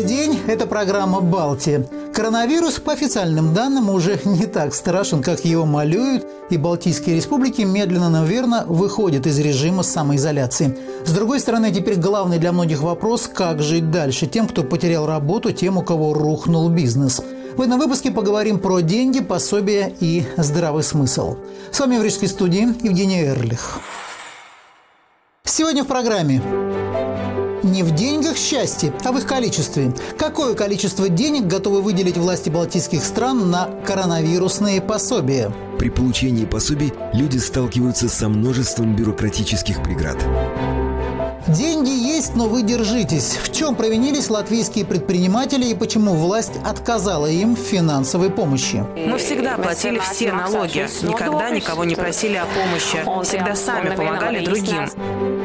Добрый день, это программа «Балтия». Коронавирус, по официальным данным, уже не так страшен, как его малюют, и Балтийские республики медленно, но верно выходят из режима самоизоляции. С другой стороны, теперь главный для многих вопрос – как жить дальше тем, кто потерял работу, тем, у кого рухнул бизнес. В этом выпуске поговорим про деньги, пособия и здравый смысл. С вами в Рижской студии Евгений Эрлих. Сегодня в программе не в деньгах счастье, а в их количестве. Какое количество денег готовы выделить власти балтийских стран на коронавирусные пособия? При получении пособий люди сталкиваются со множеством бюрократических преград. Деньги есть, но вы держитесь. В чем провинились латвийские предприниматели и почему власть отказала им в финансовой помощи? Мы всегда платили все налоги, никогда никого не просили о помощи, всегда сами помогали другим.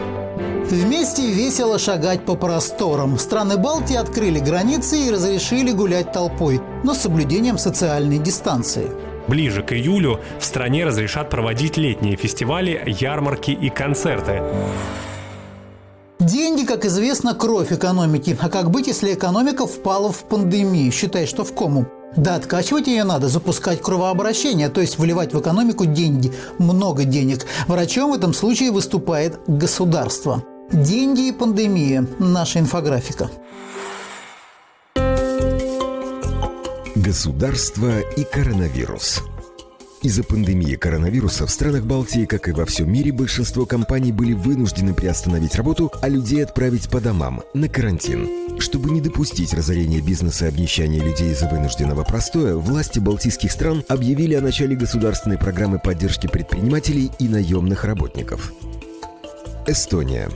Вместе весело шагать по просторам. Страны Балтии открыли границы и разрешили гулять толпой, но с соблюдением социальной дистанции. Ближе к июлю в стране разрешат проводить летние фестивали, ярмарки и концерты. Деньги, как известно, кровь экономики. А как быть, если экономика впала в пандемию? Считай, что в кому. Да, откачивать ее надо, запускать кровообращение, то есть вливать в экономику деньги, много денег. Врачом в этом случае выступает государство. Деньги и пандемия. Наша инфографика. Государство и коронавирус. Из-за пандемии коронавируса в странах Балтии, как и во всем мире, большинство компаний были вынуждены приостановить работу, а людей отправить по домам, на карантин. Чтобы не допустить разорения бизнеса и обнищания людей из-за вынужденного простоя, власти балтийских стран объявили о начале государственной программы поддержки предпринимателей и наемных работников. Эстония.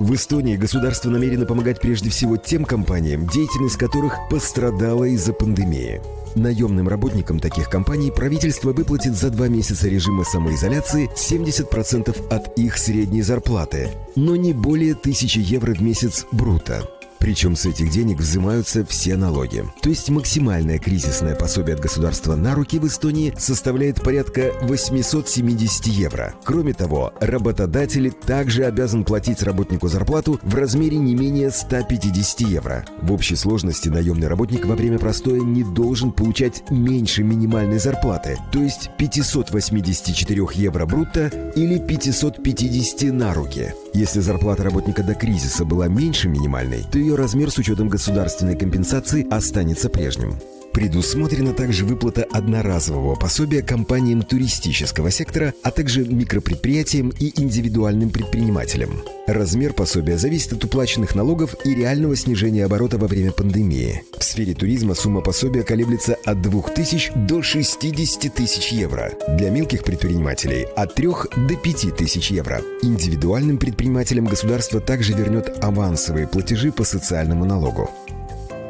В Эстонии государство намерено помогать прежде всего тем компаниям, деятельность которых пострадала из-за пандемии. Наемным работникам таких компаний правительство выплатит за два месяца режима самоизоляции 70% от их средней зарплаты, но не более 1000 евро в месяц брута. Причем с этих денег взимаются все налоги. То есть максимальное кризисное пособие от государства на руки в Эстонии составляет порядка 870 евро. Кроме того, работодатель также обязан платить работнику зарплату в размере не менее 150 евро. В общей сложности наемный работник во время простоя не должен получать меньше минимальной зарплаты, то есть 584 евро брутто или 550 на руки. Если зарплата работника до кризиса была меньше минимальной, то ее размер с учетом государственной компенсации останется прежним. Предусмотрена также выплата одноразового пособия компаниям туристического сектора, а также микропредприятиям и индивидуальным предпринимателям. Размер пособия зависит от уплаченных налогов и реального снижения оборота во время пандемии. В сфере туризма сумма пособия колеблется от 2000 до 60 тысяч евро. Для мелких предпринимателей – от 3 до 5 тысяч евро. Индивидуальным предпринимателям государство также вернет авансовые платежи по социальному налогу.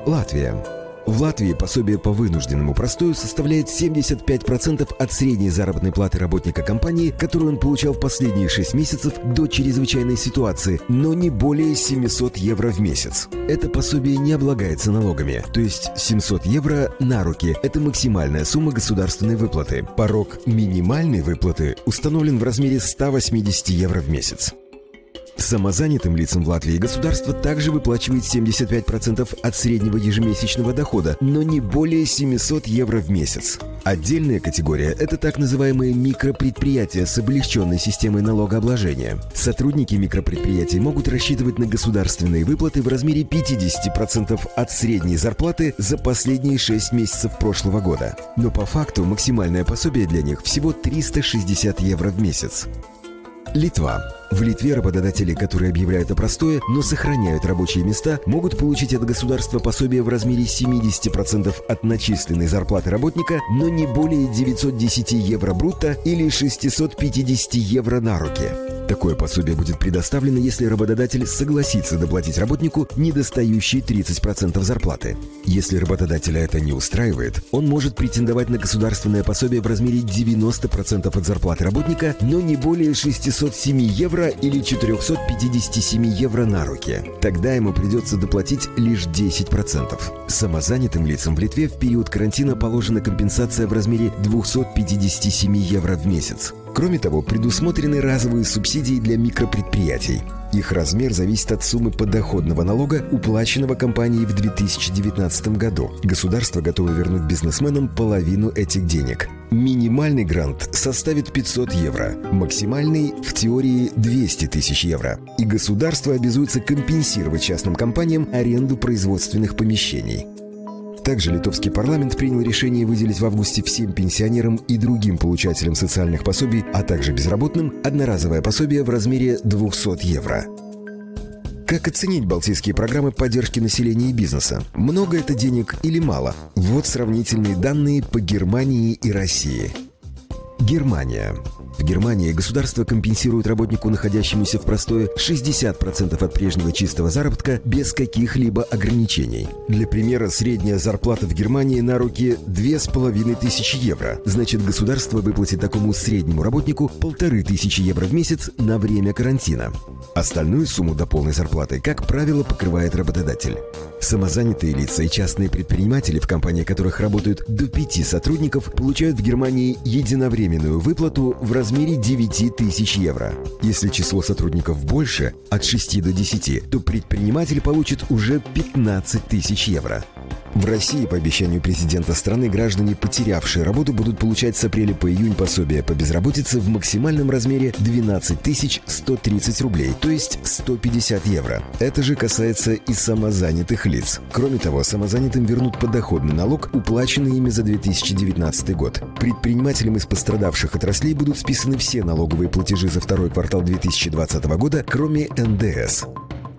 Латвия. В Латвии пособие по вынужденному простою составляет 75% от средней заработной платы работника компании, которую он получал в последние 6 месяцев до чрезвычайной ситуации, но не более 700 евро в месяц. Это пособие не облагается налогами, то есть 700 евро на руки – это максимальная сумма государственной выплаты. Порог минимальной выплаты установлен в размере 180 евро в месяц. Самозанятым лицам в Латвии государство также выплачивает 75% от среднего ежемесячного дохода, но не более 700 евро в месяц. Отдельная категория – это так называемые микропредприятия с облегченной системой налогообложения. Сотрудники микропредприятий могут рассчитывать на государственные выплаты в размере 50% от средней зарплаты за последние 6 месяцев прошлого года. Но по факту максимальное пособие для них всего 360 евро в месяц. Литва. В Литве работодатели, которые объявляют о простое, но сохраняют рабочие места, могут получить от государства пособие в размере 70% от начисленной зарплаты работника, но не более 910 евро брутто или 650 евро на руки. Такое пособие будет предоставлено, если работодатель согласится доплатить работнику недостающие 30% зарплаты. Если работодателя это не устраивает, он может претендовать на государственное пособие в размере 90% от зарплаты работника, но не более 607 евро или 457 евро на руки. Тогда ему придется доплатить лишь 10%. Самозанятым лицам в Литве в период карантина положена компенсация в размере 257 евро в месяц. Кроме того, предусмотрены разовые субсидии для микропредприятий. Их размер зависит от суммы подоходного налога, уплаченного компанией в 2019 году. Государство готово вернуть бизнесменам половину этих денег. Минимальный грант составит 500 евро, максимальный в теории 200 тысяч евро. И государство обязуется компенсировать частным компаниям аренду производственных помещений. Также литовский парламент принял решение выделить в августе всем пенсионерам и другим получателям социальных пособий, а также безработным, одноразовое пособие в размере 200 евро. Как оценить балтийские программы поддержки населения и бизнеса? Много это денег или мало? Вот сравнительные данные по Германии и России. Германия. В Германии государство компенсирует работнику, находящемуся в простое, 60% от прежнего чистого заработка без каких-либо ограничений. Для примера, средняя зарплата в Германии на руки 2500 евро. Значит, государство выплатит такому среднему работнику 1500 евро в месяц на время карантина. Остальную сумму до полной зарплаты, как правило, покрывает работодатель. Самозанятые лица и частные предприниматели, в компании которых работают до пяти сотрудников, получают в Германии единовременную выплату в размере 9 тысяч евро. Если число сотрудников больше, от 6 до 10, то предприниматель получит уже 15 тысяч евро. В России, по обещанию президента страны, граждане, потерявшие работу, будут получать с апреля по июнь пособие по безработице в максимальном размере 12 130 рублей, то есть 150 евро. Это же касается и самозанятых лиц. Кроме того, самозанятым вернут подоходный налог, уплаченный ими за 2019 год. Предпринимателям из пострадавших отраслей будут списаны все налоговые платежи за второй квартал 2020 года, кроме НДС.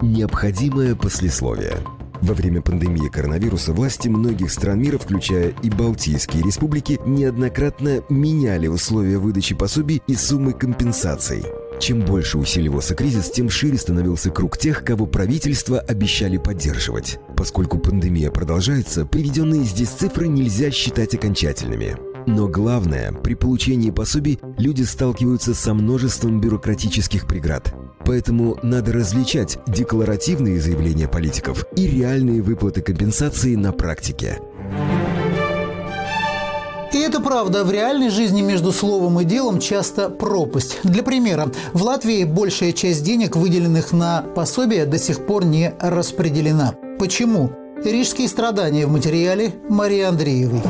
Необходимое послесловие. Во время пандемии коронавируса власти многих стран мира, включая и Балтийские республики, неоднократно меняли условия выдачи пособий и суммы компенсаций. Чем больше усиливался кризис, тем шире становился круг тех, кого правительства обещали поддерживать. Поскольку пандемия продолжается, приведенные здесь цифры нельзя считать окончательными. Но главное, при получении пособий люди сталкиваются со множеством бюрократических преград – Поэтому надо различать декларативные заявления политиков и реальные выплаты компенсации на практике. И это правда, в реальной жизни между словом и делом часто пропасть. Для примера, в Латвии большая часть денег, выделенных на пособие, до сих пор не распределена. Почему? Рижские страдания в материале Марии Андреевой.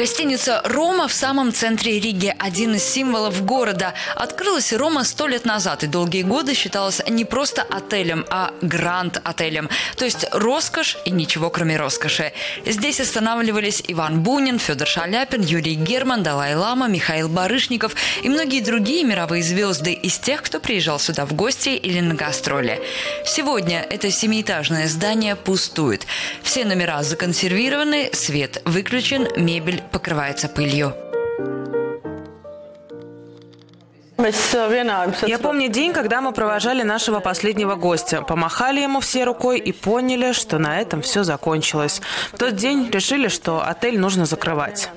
Гостиница «Рома» в самом центре Риги – один из символов города. Открылась «Рома» сто лет назад и долгие годы считалась не просто отелем, а гранд-отелем. То есть роскошь и ничего кроме роскоши. Здесь останавливались Иван Бунин, Федор Шаляпин, Юрий Герман, Далай-Лама, Михаил Барышников и многие другие мировые звезды из тех, кто приезжал сюда в гости или на гастроли. Сегодня это семиэтажное здание пустует. Все номера законсервированы, свет выключен, мебель покрывается пылью. Я помню день, когда мы провожали нашего последнего гостя. Помахали ему все рукой и поняли, что на этом все закончилось. В тот день решили, что отель нужно закрывать.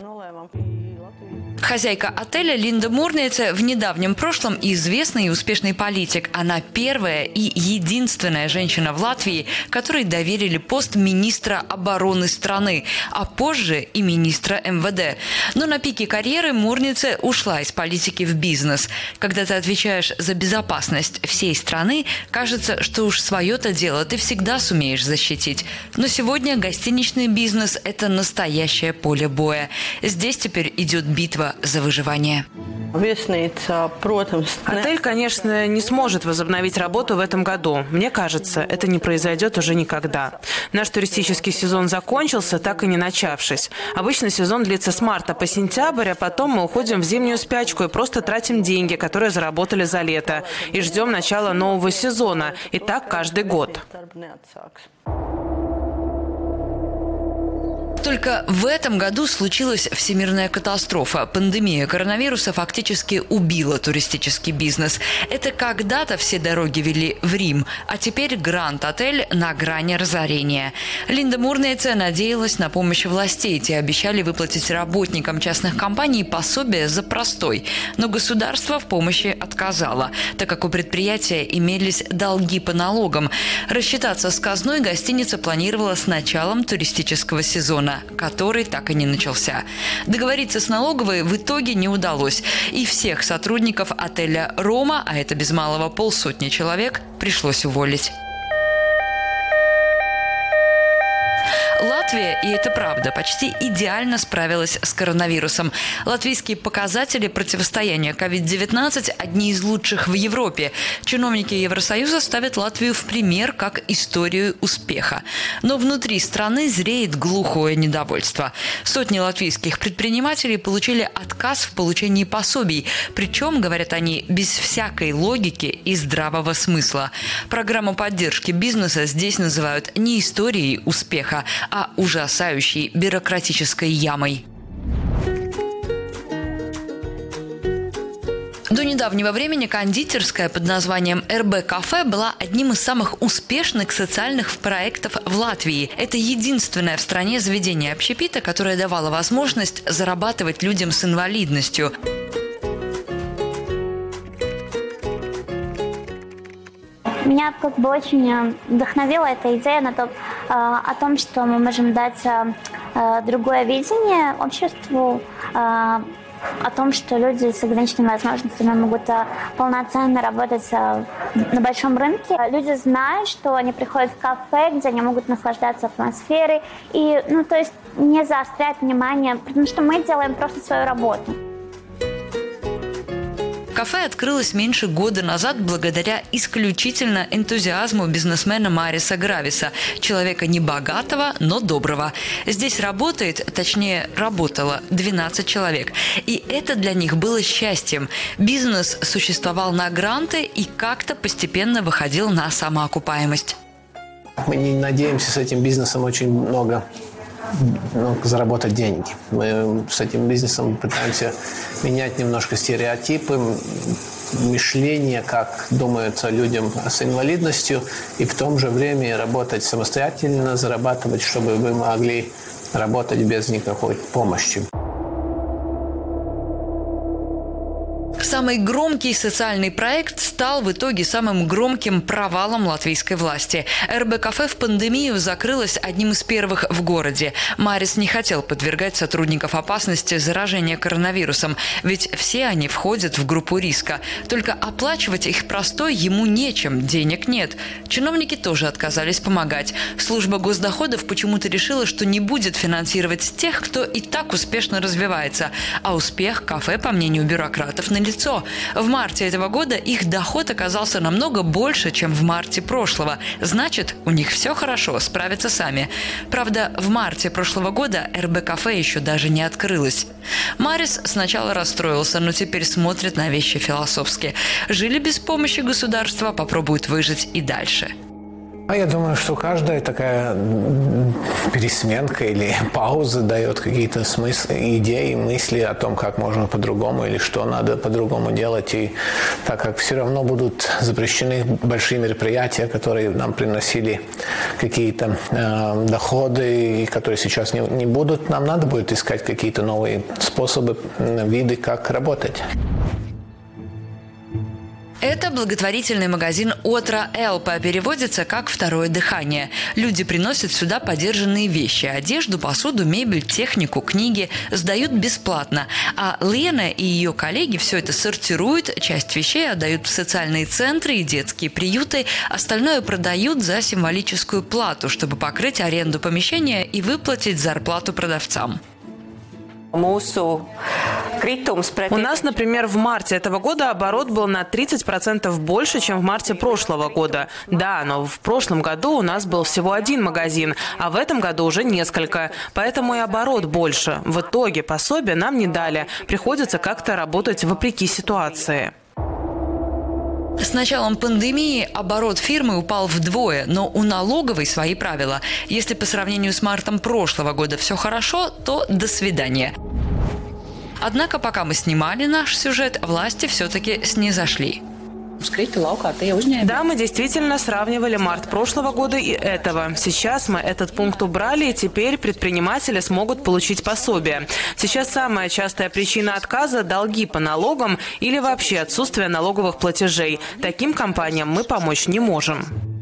Хозяйка отеля Линда Мурница в недавнем прошлом известный и успешный политик. Она первая и единственная женщина в Латвии, которой доверили пост министра обороны страны, а позже и министра МВД. Но на пике карьеры Мурница ушла из политики в бизнес. Когда ты отвечаешь за безопасность всей страны, кажется, что уж свое-то дело ты всегда сумеешь защитить. Но сегодня гостиничный бизнес – это настоящее поле боя. Здесь теперь идет битва за выживание. Отель, конечно, не сможет возобновить работу в этом году. Мне кажется, это не произойдет уже никогда. Наш туристический сезон закончился, так и не начавшись. Обычно сезон длится с марта по сентябрь, а потом мы уходим в зимнюю спячку и просто тратим деньги, которые заработали за лето. И ждем начала нового сезона. И так каждый год. Только в этом году случилась всемирная катастрофа. Пандемия коронавируса фактически убила туристический бизнес. Это когда-то все дороги вели в Рим, а теперь Гранд-отель на грани разорения. Линда Мурнейца надеялась на помощь властей. Те обещали выплатить работникам частных компаний пособие за простой. Но государство в помощи отказало, так как у предприятия имелись долги по налогам. Рассчитаться с казной гостиница планировала с началом туристического сезона который так и не начался. Договориться с налоговой в итоге не удалось, и всех сотрудников отеля «Рома», а это без малого полсотни человек, пришлось уволить. Латвия, и это правда, почти идеально справилась с коронавирусом. Латвийские показатели противостояния COVID-19 одни из лучших в Европе. Чиновники Евросоюза ставят Латвию в пример как историю успеха. Но внутри страны зреет глухое недовольство. Сотни латвийских предпринимателей получили отказ в получении пособий. Причем, говорят они, без всякой логики и здравого смысла. Программу поддержки бизнеса здесь называют не историей успеха, а ужасающей бюрократической ямой. До недавнего времени кондитерская под названием РБ Кафе была одним из самых успешных социальных проектов в Латвии. Это единственное в стране заведение общепита, которое давало возможность зарабатывать людям с инвалидностью. Меня как бы очень вдохновила эта идея на то, о том, что мы можем дать другое видение обществу, о том, что люди с ограниченными возможностями могут полноценно работать на большом рынке. Люди знают, что они приходят в кафе, где они могут наслаждаться атмосферой и, ну, то есть не заострять внимание, потому что мы делаем просто свою работу. Кафе открылось меньше года назад благодаря исключительно энтузиазму бизнесмена Мариса Грависа, человека не богатого, но доброго. Здесь работает, точнее, работало 12 человек. И это для них было счастьем. Бизнес существовал на гранты и как-то постепенно выходил на самоокупаемость. Мы не надеемся с этим бизнесом очень много заработать деньги. Мы с этим бизнесом пытаемся менять немножко стереотипы, мышление, как думается людям с инвалидностью, и в том же время работать самостоятельно, зарабатывать, чтобы вы могли работать без никакой помощи. Самый громкий социальный проект стал в итоге самым громким провалом латвийской власти. РБ-кафе в пандемию закрылось одним из первых в городе. Марис не хотел подвергать сотрудников опасности заражения коронавирусом, ведь все они входят в группу риска. Только оплачивать их простой ему нечем, денег нет. Чиновники тоже отказались помогать. Служба госдоходов почему-то решила, что не будет финансировать тех, кто и так успешно развивается. А успех кафе, по мнению бюрократов, налицо лицо. В марте этого года их доход оказался намного больше, чем в марте прошлого. Значит, у них все хорошо, справятся сами. Правда, в марте прошлого года РБ-кафе еще даже не открылось. Марис сначала расстроился, но теперь смотрит на вещи философски. Жили без помощи государства, попробуют выжить и дальше. А я думаю, что каждая такая пересменка или пауза дает какие-то смыслы, идеи, мысли о том, как можно по-другому или что надо по-другому делать. И так как все равно будут запрещены большие мероприятия, которые нам приносили какие-то э, доходы, которые сейчас не, не будут, нам надо будет искать какие-то новые способы, виды, как работать. Это благотворительный магазин «Отра Элпа» переводится как «второе дыхание». Люди приносят сюда подержанные вещи – одежду, посуду, мебель, технику, книги – сдают бесплатно. А Лена и ее коллеги все это сортируют, часть вещей отдают в социальные центры и детские приюты, остальное продают за символическую плату, чтобы покрыть аренду помещения и выплатить зарплату продавцам. У нас, например, в марте этого года оборот был на 30% больше, чем в марте прошлого года. Да, но в прошлом году у нас был всего один магазин, а в этом году уже несколько. Поэтому и оборот больше. В итоге пособие нам не дали. Приходится как-то работать вопреки ситуации. С началом пандемии оборот фирмы упал вдвое, но у налоговой свои правила. Если по сравнению с мартом прошлого года все хорошо, то до свидания. Однако, пока мы снимали наш сюжет, власти все-таки снизошли. Да, мы действительно сравнивали март прошлого года и этого. Сейчас мы этот пункт убрали, и теперь предприниматели смогут получить пособие. Сейчас самая частая причина отказа – долги по налогам или вообще отсутствие налоговых платежей. Таким компаниям мы помочь не можем.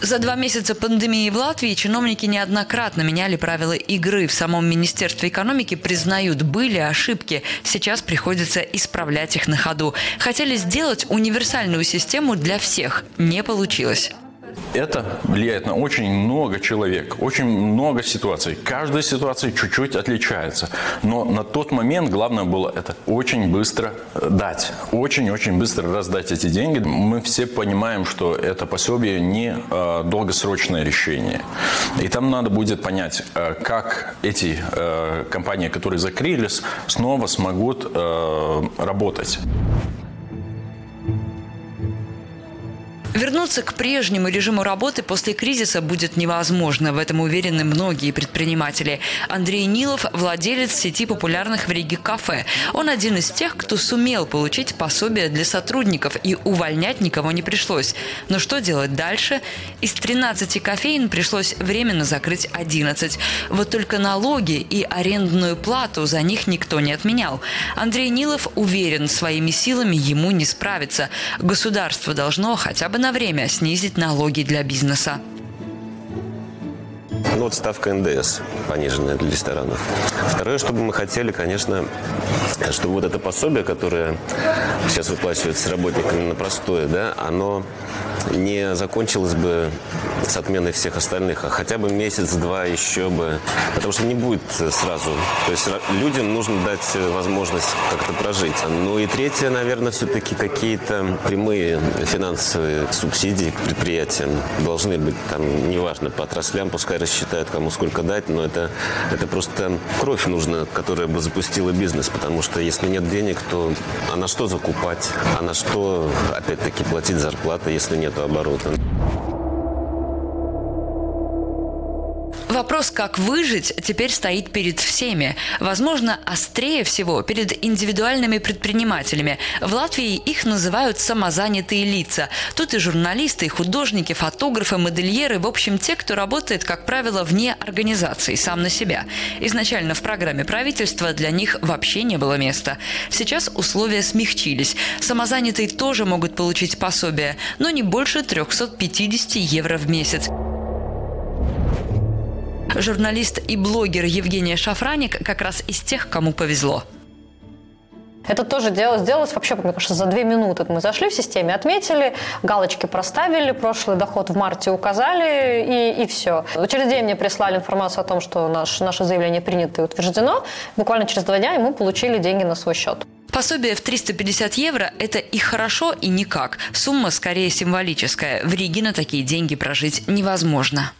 За два месяца пандемии в Латвии чиновники неоднократно меняли правила игры. В самом Министерстве экономики признают, были ошибки. Сейчас приходится исправлять их на ходу. Хотели сделать универсальную систему для всех. Не получилось. Это влияет на очень много человек, очень много ситуаций. Каждая ситуация чуть-чуть отличается. Но на тот момент главное было это очень быстро дать. Очень-очень быстро раздать эти деньги. Мы все понимаем, что это пособие не э, долгосрочное решение. И там надо будет понять, э, как эти э, компании, которые закрылись, снова смогут э, работать. Вернуться к прежнему режиму работы после кризиса будет невозможно. В этом уверены многие предприниматели. Андрей Нилов – владелец сети популярных в Риге кафе. Он один из тех, кто сумел получить пособие для сотрудников, и увольнять никого не пришлось. Но что делать дальше? Из 13 кофеин пришлось временно закрыть 11. Вот только налоги и арендную плату за них никто не отменял. Андрей Нилов уверен, своими силами ему не справиться. Государство должно хотя бы на время снизить налоги для бизнеса. Ну, вот ставка НДС пониженная для ресторанов. Второе, что бы мы хотели, конечно, чтобы вот это пособие, которое сейчас выплачивается работникам на простое, да, оно не закончилось бы с отменой всех остальных, а хотя бы месяц-два еще бы, потому что не будет сразу. То есть людям нужно дать возможность как-то прожить. Ну и третье, наверное, все-таки какие-то прямые финансовые субсидии к предприятиям должны быть, там, неважно, по отраслям, пускай рассчитают, кому сколько дать, но это, это просто кровь нужна, которая бы запустила бизнес, потому что если нет денег, то а на что закупать, а на что, опять-таки, платить зарплаты, если нет оборота. Вопрос, как выжить, теперь стоит перед всеми. Возможно, острее всего перед индивидуальными предпринимателями. В Латвии их называют самозанятые лица. Тут и журналисты, и художники, фотографы, модельеры, в общем, те, кто работает, как правило, вне организации, сам на себя. Изначально в программе правительства для них вообще не было места. Сейчас условия смягчились. Самозанятые тоже могут получить пособие, но не больше 350 евро в месяц. Журналист и блогер Евгения Шафраник как раз из тех, кому повезло. Это тоже делалось, сделалось вообще, мне кажется, за две минуты. Мы зашли в системе, отметили, галочки проставили, прошлый доход в марте указали, и, и все. Через день мне прислали информацию о том, что наш, наше заявление принято и утверждено. Буквально через два дня и мы получили деньги на свой счет. Пособие в 350 евро – это и хорошо, и никак. Сумма скорее символическая. В Риге на такие деньги прожить невозможно.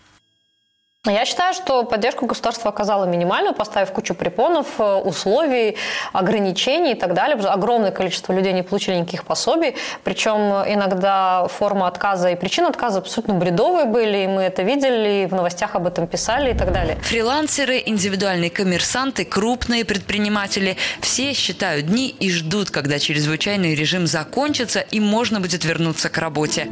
Я считаю, что поддержку государство оказало минимальную, поставив кучу препонов, э, условий, ограничений и так далее. Огромное количество людей не получили никаких пособий. Причем иногда форма отказа и причины отказа абсолютно бредовые были, и мы это видели, и в новостях об этом писали и так далее. Фрилансеры, индивидуальные коммерсанты, крупные предприниматели – все считают дни и ждут, когда чрезвычайный режим закончится и можно будет вернуться к работе.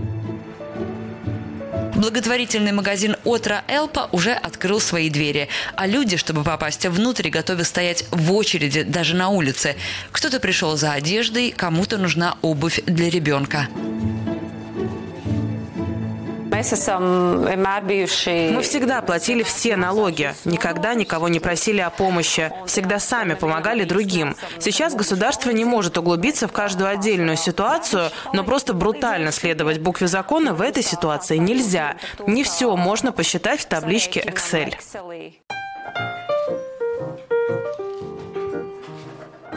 Благотворительный магазин «Отра Элпа» уже открыл свои двери, а люди, чтобы попасть внутрь, готовы стоять в очереди даже на улице. Кто-то пришел за одеждой, кому-то нужна обувь для ребенка. Мы всегда платили все налоги, никогда никого не просили о помощи, всегда сами помогали другим. Сейчас государство не может углубиться в каждую отдельную ситуацию, но просто брутально следовать букве закона в этой ситуации нельзя. Не все можно посчитать в табличке Excel.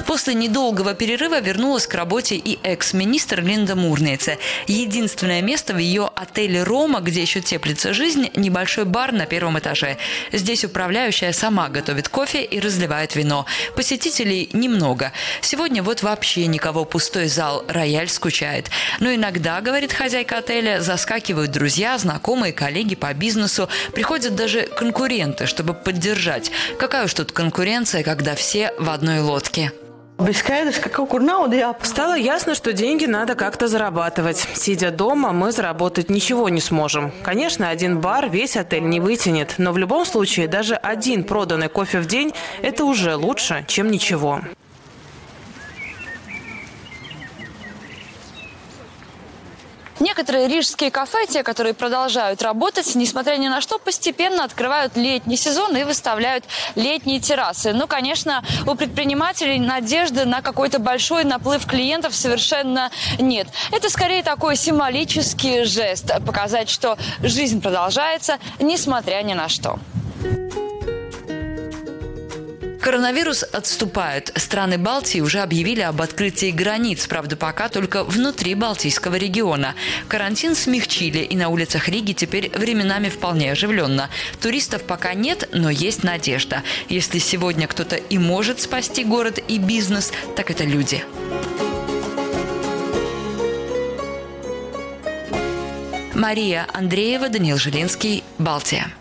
После недолгого перерыва вернулась к работе и экс-министр Линда Мурнейце. Единственное место в ее отеле «Рома», где еще теплится жизнь, небольшой бар на первом этаже. Здесь управляющая сама готовит кофе и разливает вино. Посетителей немного. Сегодня вот вообще никого, пустой зал, рояль скучает. Но иногда, говорит хозяйка отеля, заскакивают друзья, знакомые, коллеги по бизнесу. Приходят даже конкуренты, чтобы поддержать. Какая уж тут конкуренция, когда все в одной лодке. Стало ясно, что деньги надо как-то зарабатывать. Сидя дома, мы заработать ничего не сможем. Конечно, один бар весь отель не вытянет, но в любом случае даже один проданный кофе в день – это уже лучше, чем ничего. Некоторые рижские кафе, те, которые продолжают работать, несмотря ни на что, постепенно открывают летний сезон и выставляют летние террасы. Ну, конечно, у предпринимателей надежды на какой-то большой наплыв клиентов совершенно нет. Это скорее такой символический жест, показать, что жизнь продолжается, несмотря ни на что. Коронавирус отступает. Страны Балтии уже объявили об открытии границ, правда, пока только внутри Балтийского региона. Карантин смягчили, и на улицах Риги теперь временами вполне оживленно. Туристов пока нет, но есть надежда. Если сегодня кто-то и может спасти город и бизнес, так это люди. Мария Андреева, Даниил Жилинский, Балтия.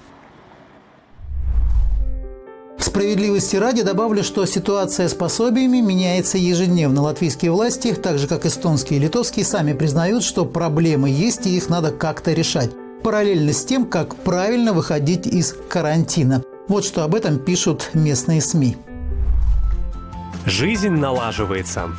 Справедливости ради добавлю, что ситуация с пособиями меняется ежедневно. Латвийские власти, так же как эстонские и литовские, сами признают, что проблемы есть и их надо как-то решать. Параллельно с тем, как правильно выходить из карантина. Вот что об этом пишут местные СМИ. Жизнь налаживается.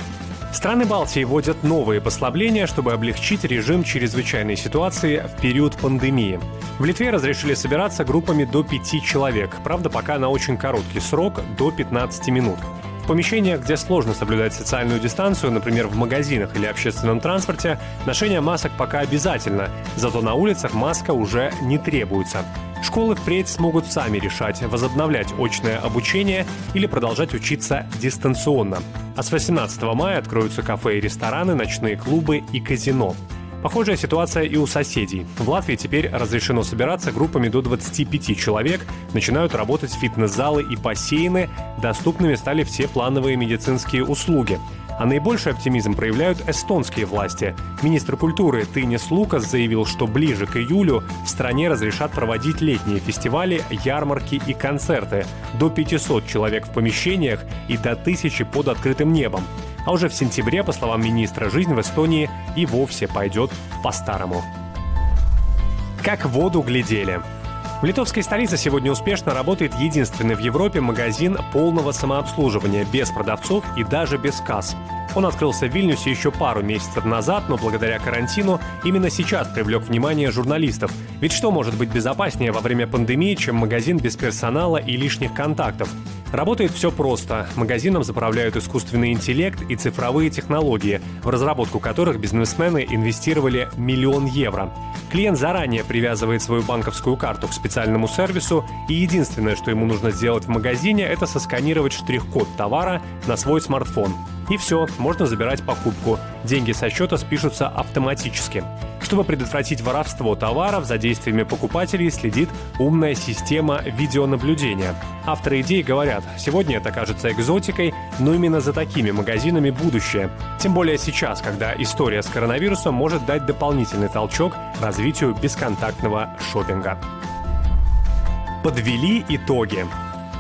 Страны Балтии вводят новые послабления, чтобы облегчить режим чрезвычайной ситуации в период пандемии. В Литве разрешили собираться группами до пяти человек, правда, пока на очень короткий срок – до 15 минут. В помещениях, где сложно соблюдать социальную дистанцию, например, в магазинах или общественном транспорте, ношение масок пока обязательно, зато на улицах маска уже не требуется. Школы впредь смогут сами решать, возобновлять очное обучение или продолжать учиться дистанционно. А с 18 мая откроются кафе и рестораны, ночные клубы и казино. Похожая ситуация и у соседей. В Латвии теперь разрешено собираться группами до 25 человек, начинают работать фитнес-залы и бассейны, доступными стали все плановые медицинские услуги. А наибольший оптимизм проявляют эстонские власти. Министр культуры Тынис Лукас заявил, что ближе к июлю в стране разрешат проводить летние фестивали, ярмарки и концерты. До 500 человек в помещениях и до 1000 под открытым небом. А уже в сентябре, по словам министра, жизнь в Эстонии и вовсе пойдет по-старому. Как в воду глядели. В литовской столице сегодня успешно работает единственный в Европе магазин полного самообслуживания, без продавцов и даже без касс. Он открылся в Вильнюсе еще пару месяцев назад, но благодаря карантину именно сейчас привлек внимание журналистов. Ведь что может быть безопаснее во время пандемии, чем магазин без персонала и лишних контактов? Работает все просто. Магазином заправляют искусственный интеллект и цифровые технологии, в разработку которых бизнесмены инвестировали миллион евро. Клиент заранее привязывает свою банковскую карту к специальному сервису, и единственное, что ему нужно сделать в магазине, это сосканировать штрих-код товара на свой смартфон. И все, можно забирать покупку. Деньги со счета спишутся автоматически. Чтобы предотвратить воровство товаров, за действиями покупателей следит умная система видеонаблюдения. Авторы идеи говорят, сегодня это кажется экзотикой, но именно за такими магазинами будущее. Тем более сейчас, когда история с коронавирусом может дать дополнительный толчок развитию бесконтактного шопинга. Подвели итоги.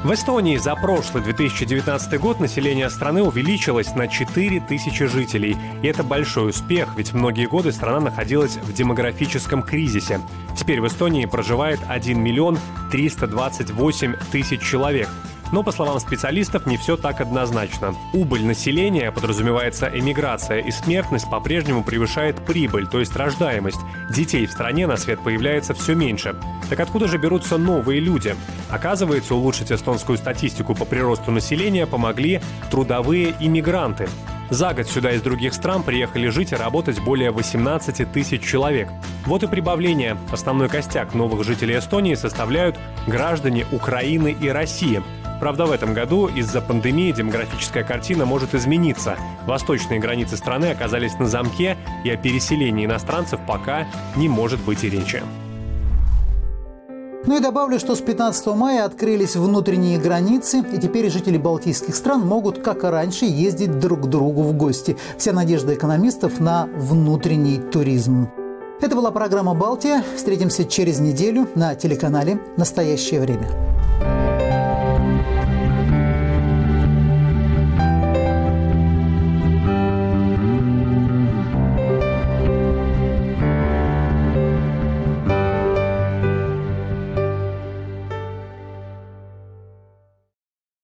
В Эстонии за прошлый 2019 год население страны увеличилось на 4 тысячи жителей. И это большой успех, ведь многие годы страна находилась в демографическом кризисе. Теперь в Эстонии проживает 1 миллион 328 тысяч человек. Но, по словам специалистов, не все так однозначно. Убыль населения, подразумевается эмиграция, и смертность по-прежнему превышает прибыль, то есть рождаемость. Детей в стране на свет появляется все меньше. Так откуда же берутся новые люди? Оказывается, улучшить эстонскую статистику по приросту населения помогли трудовые иммигранты. За год сюда из других стран приехали жить и работать более 18 тысяч человек. Вот и прибавление. Основной костяк новых жителей Эстонии составляют граждане Украины и России. Правда, в этом году из-за пандемии демографическая картина может измениться. Восточные границы страны оказались на замке, и о переселении иностранцев пока не может быть и речи. Ну и добавлю, что с 15 мая открылись внутренние границы, и теперь жители балтийских стран могут, как и раньше, ездить друг к другу в гости. Вся надежда экономистов на внутренний туризм. Это была программа «Балтия». Встретимся через неделю на телеканале «Настоящее время».